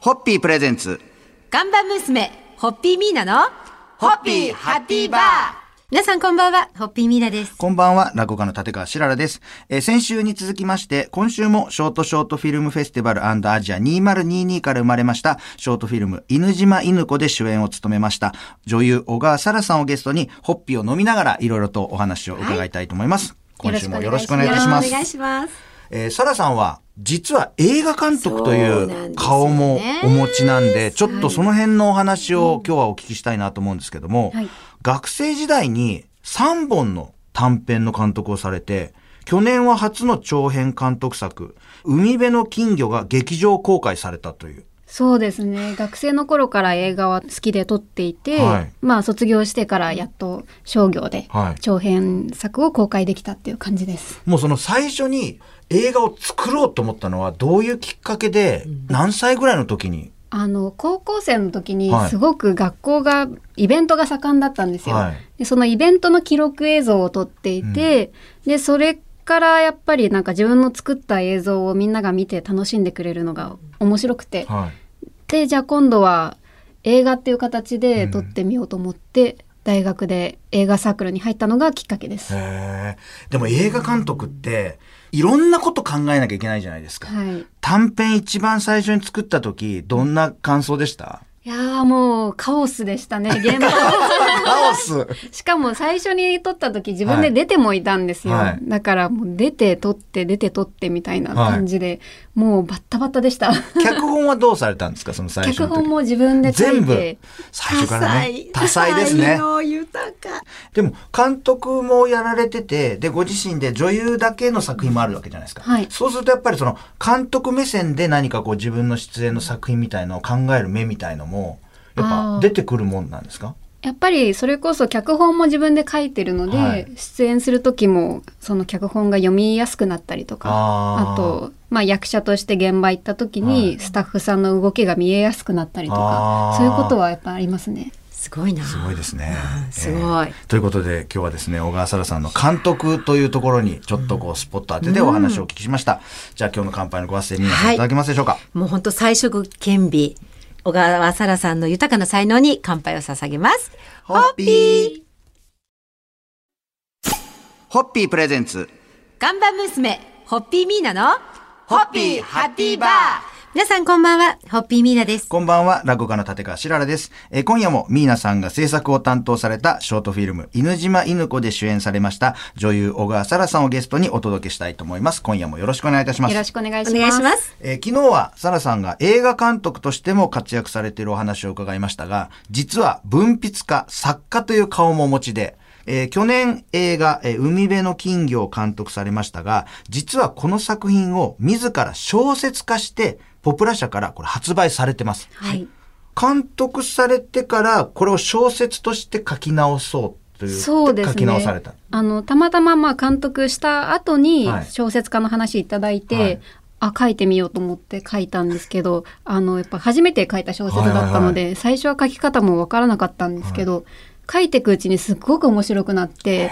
ホッピープレゼンツ。看板娘、ホッピーミーナの、ホッピーハッピーバー皆さんこんばんは、ホッピーミーナです。こんばんは、落語家の立川しららです。えー先週に続きまして、今週もショートショートフィルムフェスティバルアジア2022から生まれました、ショートフィルム、犬島犬子で主演を務めました、女優小川沙羅さんをゲストに、ホッピーを飲みながらいろいろとお話を伺いたいと思います。今週もよろしくお願いいたします。お願いします。えー、サラさんは、実は映画監督という顔もお持ちなんで、ちょっとその辺のお話を今日はお聞きしたいなと思うんですけども、はい。学生時代に3本の短編の監督をされて、去年は初の長編監督作、海辺の金魚が劇場公開されたという。そうですね。学生の頃から映画は好きで撮っていて、はい。まあ卒業してからやっと商業ではい。長編作を公開できたっていう感じです。もうその最初に映画を作ろうと思ったのはどういうきっかけで、何歳ぐらいの時に？あの高校生の時にはい。すごく学校がイベントが盛んだったんですよ。はい。でそのイベントの記録映像を撮っていて、でそれからやっぱりなんか自分の作った映像をみんなが見て楽しんでくれるのが面白くて、はい。でじゃあ今度は映画っていう形で撮ってみようと思って、大学で映画サークルに入ったのがきっかけです。でも映画監督って、いろんなこと考えなきゃいけないじゃないですか。はい。短編一番最初に作った時、どんな感想でした？いやーもうカオスでしたね、現場。カオスしかも最初に撮った時自分で出てもいたんですよ。はいだからもう出て撮って出て撮ってみたいな感じで、もうバッタバタでした。脚本はどうされたんですか？その最初。脚本も自分で書全部。最初からね。多彩ですね。でも、監督もやられてて、で、ご自身で女優だけの作品もあるわけじゃないですか。はいそうするとやっぱりその、監督目線で何かこう自分の出演の作品みたいのを考える目みたいのも、やっあぱー出てくるもんなんですか？やっぱりそれこそ脚本も自分で書いてるので、はい出演する時もその脚本が読みやすくなったりとかあと、まあ、役者として現場行った時はいにスタッフさんの動きが見えやすくなったりとあーかそういうことはやっぱありますね。すごいな。すごいですね。すごいえーということで今日はですね、小川沙羅さんの監督というところにちょっとこうスポット当ててお話をお聞きしました。じゃあ今日の乾杯のご発声皆さんいただけますでしょうか、もう本当彩色兼備。小川沙羅さんの豊かな才能に乾杯を捧げます。ホッピー。ホッピープレゼンツ。看板娘、ホッピーミーナの、ホッピーハッピーバー皆さんこんばんは、ホッピーミーナです。こんばんは、落語家の立川しららです。えー今夜もミーナさんが制作を担当されたショートフィルム、犬島犬子で主演されました女優小川沙羅さんをゲストにお届けしたいと思います。今夜もよろしくお願いいたします。よろしくお願いします。お願いします。えー昨日はサラさんが映画監督としても活躍されているお話を伺いましたが、実は文筆家、作家という顔もお持ちで、えー去年映画、えー海辺の金魚を監督されましたが、実はこの作品を自ら小説化して、ポプラ社からこれ発売されてます。はい。監督されてから、これを小説として書き直そうという、そうですね。書き直された。あのたまたままあ監督した後にはい小説家の話いただいて、はいあ書いてみようと思って書いたんですけどあのやっぱ初めて書いた小説だったので、最初は書き方もわからなかったんですけど、書いていくうちにすっごく面白くなって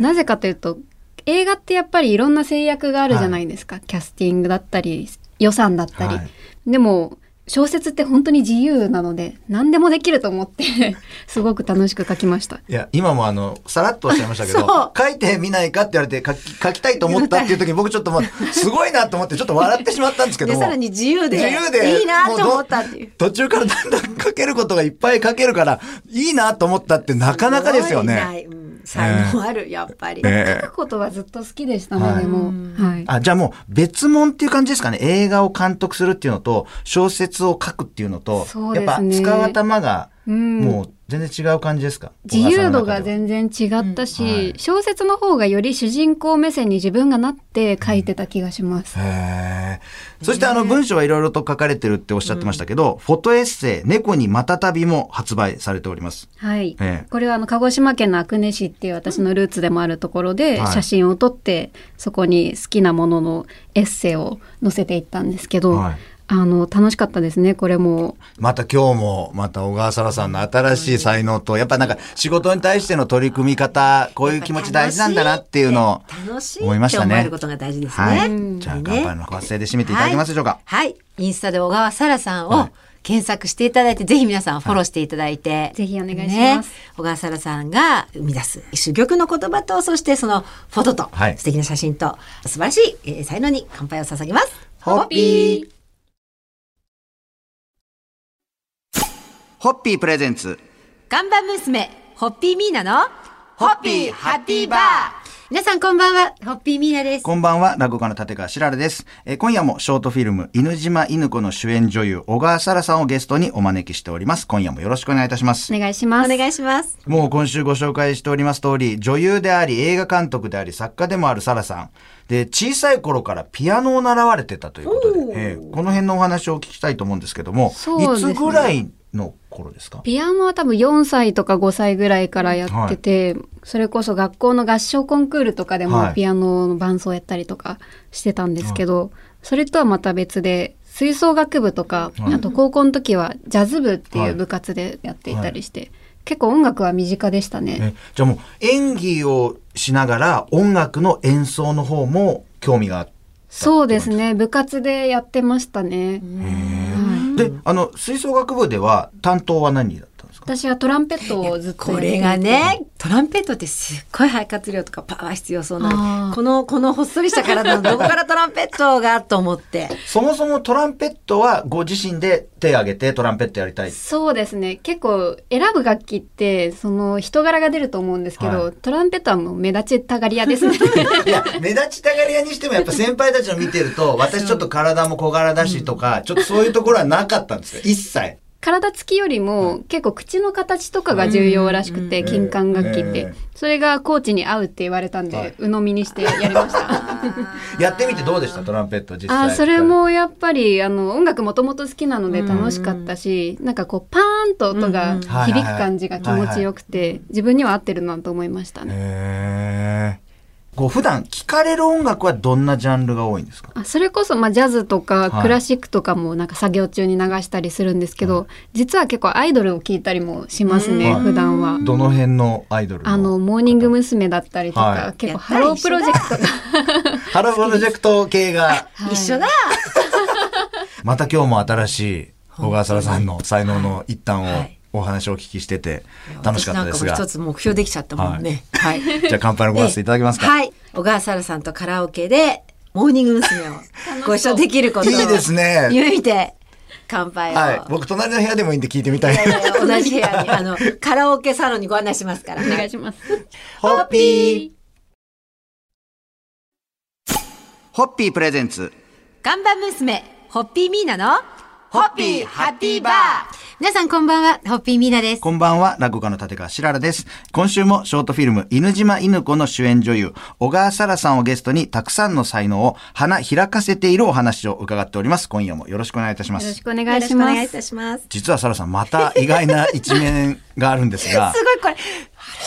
なぜかというと映画ってやっぱりいろんな制約があるじゃないですか、キャスティングだったり予算だったり、はいでも小説って本当に自由なので何でもできると思って すごく楽しく書きました。いや、今もあの、さらっとおっしゃいましたけど、書いてみないかって言われて書き、書きたいと思ったっていう時に僕ちょっともう、すごいなと思ってちょっと笑ってしまったんですけどで、も。さらに自由で、自由でいいなと思ったっていう。途中からだんだん書けることがいっぱい書けるから、いいなと思ったってなかなかですよね。うん才能ある、やっぱり。ええ書くことはずっと好きでしたね、はいでも。はい。あ、じゃあもう別物っていう感じですかね。映画を監督するっていうのと、小説を書くっていうのと、そうやっぱ使う頭が、うんもう全然違う感じですか？自由度が全然違ったし、うんは。い。小説の方がより主人公目線に自分がなって書いてた気がします。へー。そしてあの文章はいろいろと書かれてるっておっしゃってましたけど、フォトエッセイ、猫にまたたびも発売されております。はい。ええ。これはあの鹿児島県の阿久根市っていう私のルーツでもあるところではい。写真を撮って、そこに好きなもののエッセイを載せていったんですけど、はいあの楽しかったですねこれも。また今日も、また小川沙羅さんの新しい才能と、やっぱなんか仕事に対しての取り組み方、こういう気持ち大事なんだなっていうのを楽しい思いましたねって思える。ことが大事ですね。はい。うんじゃあ、ね乾杯の発声で締めていただけますでしょうか？はい。インスタで小川沙羅さんを、はい検索していただいて、ぜひ皆さんフォローしていただいて。ぜひお願いしますね小川沙羅さんが生み出す珠玉の言葉と、そしてそのフォトと、はい素敵な写真と、素晴らしい、えー才能に乾杯を捧げます。ホッピーホッピープレゼンツ看板娘、ホッピーミーナの、ホッピーハッピーバー皆さんこんばんは、ホッピーミーナです。こんばんは、落語家の立川しららです。えー今夜もショートフィルム、犬島犬子の主演女優、小川沙羅さんをゲストにお招きしております。今夜もよろしくお願いいたします。お願いします。お願いします。もう今週ご紹介しております通り、女優であり、映画監督であり、作家でもあるサラさん。で、小さい頃からピアノを習われてたということで、えーこの辺のお話をお聞きしたいと思うんですけども、ねいつぐらいの頃ですか？ピアノは多分4歳とか5歳ぐらいからやってて、それこそ学校の合唱コンクールとかではい。もピアノの伴奏やったりとかしてたんですけど、それとはまた別で吹奏楽部とか、はい。あと高校の時はジャズ部ってはいいう部活でやっていたりして、結構音楽は身近でしたね。えじゃあもう演技をしながら音楽の演奏の方も興味があったそうですね。部活でやってましたね。で、あの、吹奏楽部では担当は何だったんですか？私はトランペットをずっとやっていてこれがね、トランペットってすっごい肺活量とかパワー必要そうあなーこの、このほっそりした体のどこからトランペットがと思って。そもそもトランペットはご自身で手を挙げてトランペットやりたい。そうですね結構選ぶ楽器ってその人柄が出ると思うんですけど、はいトランペットはもう目立ちたがり屋ですね いや、目立ちたがり屋にしてもやっぱ先輩たちの見てると、私ちょっと体も小柄だしとか、ちょっとそういうところはなかったんですよ。一切。体つきよりも結構口の形とかが重要らしくて、金管楽器って、ええ。それがコーチに合うって言われたんで、はい。鵜呑みにしてやりました。やってみてどうでした？トランペット実際。あーそれ。もやっぱりあの音楽もともと好きなので楽しかったし、なんかこうパーンと音が響く感じが気持ちよくて自分には合ってるなと思いましたね。へーこう普段聴かれる音楽はどんなジャンルが多いんですか？あそれこそ、まあ、ジャズとはい。かクラシックとかもなんか作業中に流したりするんですけど、実は結構アイドルを聴いたりもしますね、うん。普段は。どの辺のアイドルあの、モーニング娘。だったりとか、はい。結構ハロープロジェクト。が、ハロープロジェクト系が、はい一緒だ。また今日も新しい小川沙羅さんの才能の一端をはいお話をお聞きしてて楽しかったですが私なんかもう一。つ目標できちゃったもんね。はい。じゃあ乾杯のご挨拶いただけますか？はい。小川沙羅さんとカラオケで、モーニング娘。をご一緒できることを。いいですね夢見て、乾杯を。はい。僕隣の部屋でもいいんで聞いてみたい。いやいやいや同じ部屋に、あの、カラオケサロンにご案内しますから。お願いします。ホッピー。ホッピープレゼンツ。看板娘、ホッピーミーナの、ホッピーハッピーバー皆さんこんばんは、ホッピーミーナです。こんばんは、落語家の立川しららです。今週もショートフィルム、犬島犬子の主演女優、小川沙羅さんをゲストに、たくさんの才能を花開かせているお話を伺っております。今夜もよろしくお願いいたします。よろしくお願いしますお願いいた。します。実は沙羅さん、また意外な一面があるんですが、すごいこれ、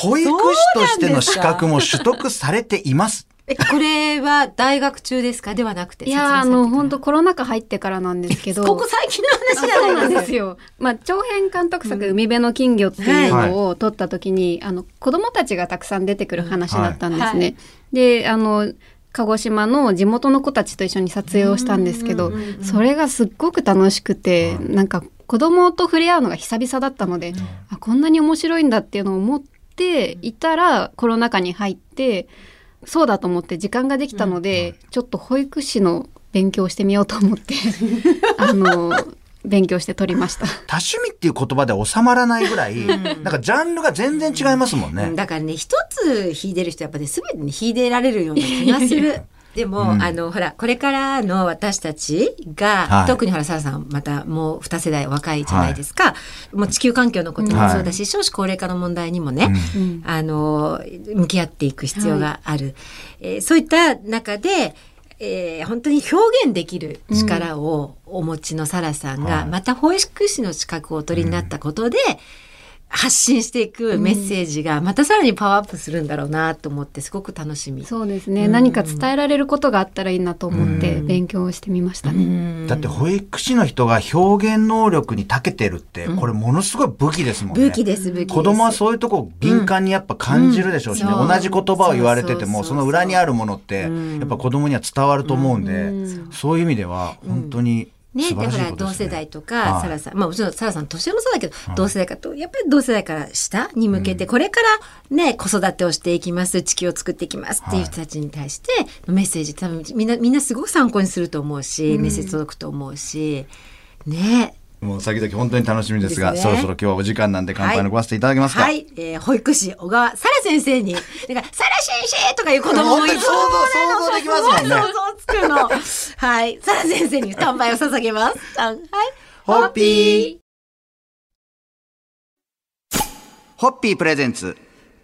保育士としての資格も取得されています。え、これは大学中ですか？ではなくて。いやーあの、本当こコロナ禍入ってからなんですけど。こ最近の話じゃないんですすよ。まあ、長編監督作、海辺の金魚っていうのを撮った時に、あの、子供たちがたくさん出てくる話だったんですね。はいはで、あの、鹿児島の地元の子たちと一緒に撮影をしたんですけど、それがすっごく楽しくて、なんか子供と触れ合うのが久々だったので、あこんなに面白いんだっていうのを思っていたら、コロナ禍に入って、そうだと思って時間ができたので、ちょっと保育士の勉強をしてみようと思って、あの、勉強して取りました。多趣味っていう言葉で収まらないぐらい、なんかジャンルが全然違いますもんね。だからね、一つ弾いてる人やっぱね、すべてに弾いてられるような気がする。でも、うん。あの、ほら、これからの私たちが、はい。特にほら、サラさん、またもう二世代若いじゃないですか。もう地球環境のこともそうだし、少子高齢化の問題にもね、うん。あの、向き合っていく必要がある。えーそういった中で、えー本当に表現できる力をお持ちのサラさんが、はい。また保育士の資格をお取りになったことで、発信していくメッセージがまたさらにパワーアップするんだろうなと思ってすごく楽しみ。そうですね、何か伝えられることがあったらいいなと思って勉強してみました。ね。だって保育士の人が表現能力に長けてるって、これものすごい武器ですもんね。武器です、武器です。子供はそういうとこ敏感にやっぱ感じるでしょうしね、うん。同じ言葉を言われててもその裏にあるものってやっぱ子供には伝わると思うんで、そういう意味では本当にね、で、素晴ら同世代とはか、い。サラさん、まあもちろんサラさん年上もそうだけど、同世代かと、やっぱり同世代から下に向けて、これからね、子育てをしていきます、地球を作っていきますっていう人たちに対して、メッセージ、多分みんな、みんなすごく参考にすると思うし、メッセージ届くと思うし、ね。もう先々本当に楽しみですが、ですねそろそろ今日はお時間なんで乾杯のごわせていただけますか？はい、えー保育士小川沙羅先生に、だから、沙羅先生とかいう子供もいる本当に想像想像できますもんね想像つくの。はい、沙羅先生に乾杯を捧げます。はい。ホッピーホッピープレゼンツ。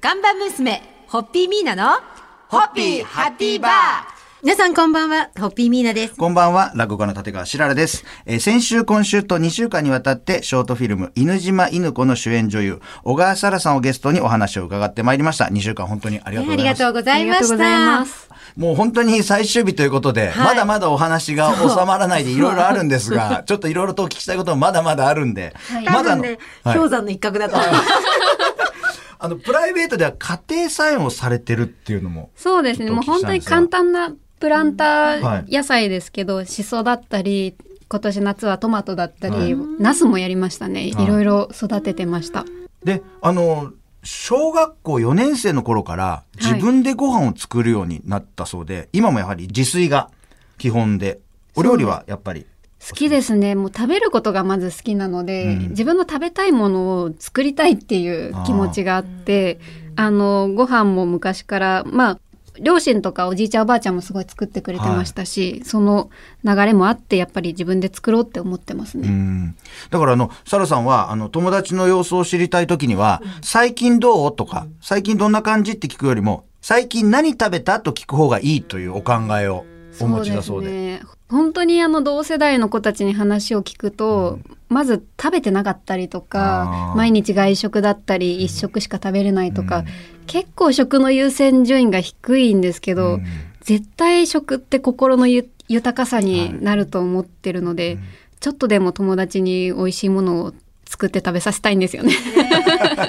看板娘、ホッピーミーナの、ホッピーハッピーバー皆さんこんばんは、ホッピーミーナです。こんばんは、落語家の立川しららです。えー先週、今週と2週間にわたって、ショートフィルム、犬島犬子の主演女優、小川沙羅さんをゲストにお話を伺ってまいりました。2週間本当にありがとうございます。ありがとうございましありがとうございたま。す。もう本当に最終日ということで、はいまだまだお話が収まらないでいろいろあるんですが、ちょっといろいろとお聞きしたいこともまだまだあるんで、多まだあの分ね、はい氷山の一角だと思う。あの、プライベートでは家庭菜園をされてるっていうのも。そうですね。もう本当に簡単なプランタはいー野菜ですけど、シソだったり、今年夏はトマトだったり、はナスもやりましたね。はいいろいろ育ててました。で、あの、小学校4年生の頃から自分でご飯を作るようになったそうで、今もやはり自炊が基本で、お料理はやっぱり？好きですね。もう食べることがまず好きなので、うん自分の食べたいものを作りたいっていう気持ちがあって、あの、ご飯も昔から、まあ、両親とかおじいちゃんおばあちゃんもすごい作ってくれてましたし、その流れもあって、やっぱり自分で作ろうって思ってますうね。ん。だからあの、サラさんは、あの、友達の様子を知りたいときには、最近どう？とか、最近どんな感じ？って聞くよりも、最近何食べた？と聞く方がいいというお考えをお持ちだそうで。ね。本当にあの同世代の子たちに話を聞くと、まず食べてなかったりとか毎日外食だったり一食しか食べれないとか、結構食の優先順位が低いんですけど、うん絶対食って心のゆ豊かさになると思ってるので、ちょっとでも友達に美味しいものを作って食べさせたいんですよね。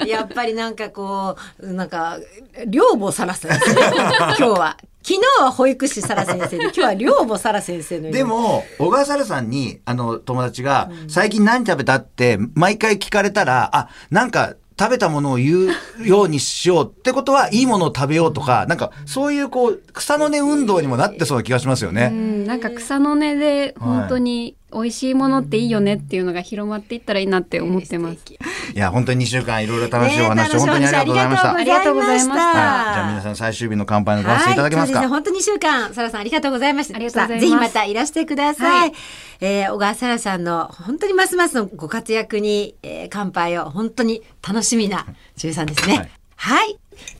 ねやっぱりなんかこう、なんか、寮母サラ先生。今日は。昨日は保育士サラ先生で、今日は寮母サラ先生ので、も、小川沙羅さんに、あの、友達が、最近何食べたって、毎回聞かれたら、あ、なんか、食べたものを言うようにしようってことは、いいものを食べようとか、なんか、そういうこう、草の根運動にもなってそうな気がしますようね。ん、なんか草の根で本当に美味しいものっていいよねっていうのが広まっていったらいいなって思ってます。いや、本当に2週間いろいろ楽しいお話、ね本当にありがとうございました。ありがとうございましたはい。じゃあ皆さん最終日の乾杯のご発声いただけますか、はい、そうですね。本当に2週間、サラさんありがとうございました。ありがとうございますぜひまたいらしてください。はいえー小川サラさんの本当にますますのご活躍に、えー乾杯を本当に楽しみな13ですね。はい。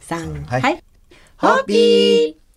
3、はいはい。ホッピー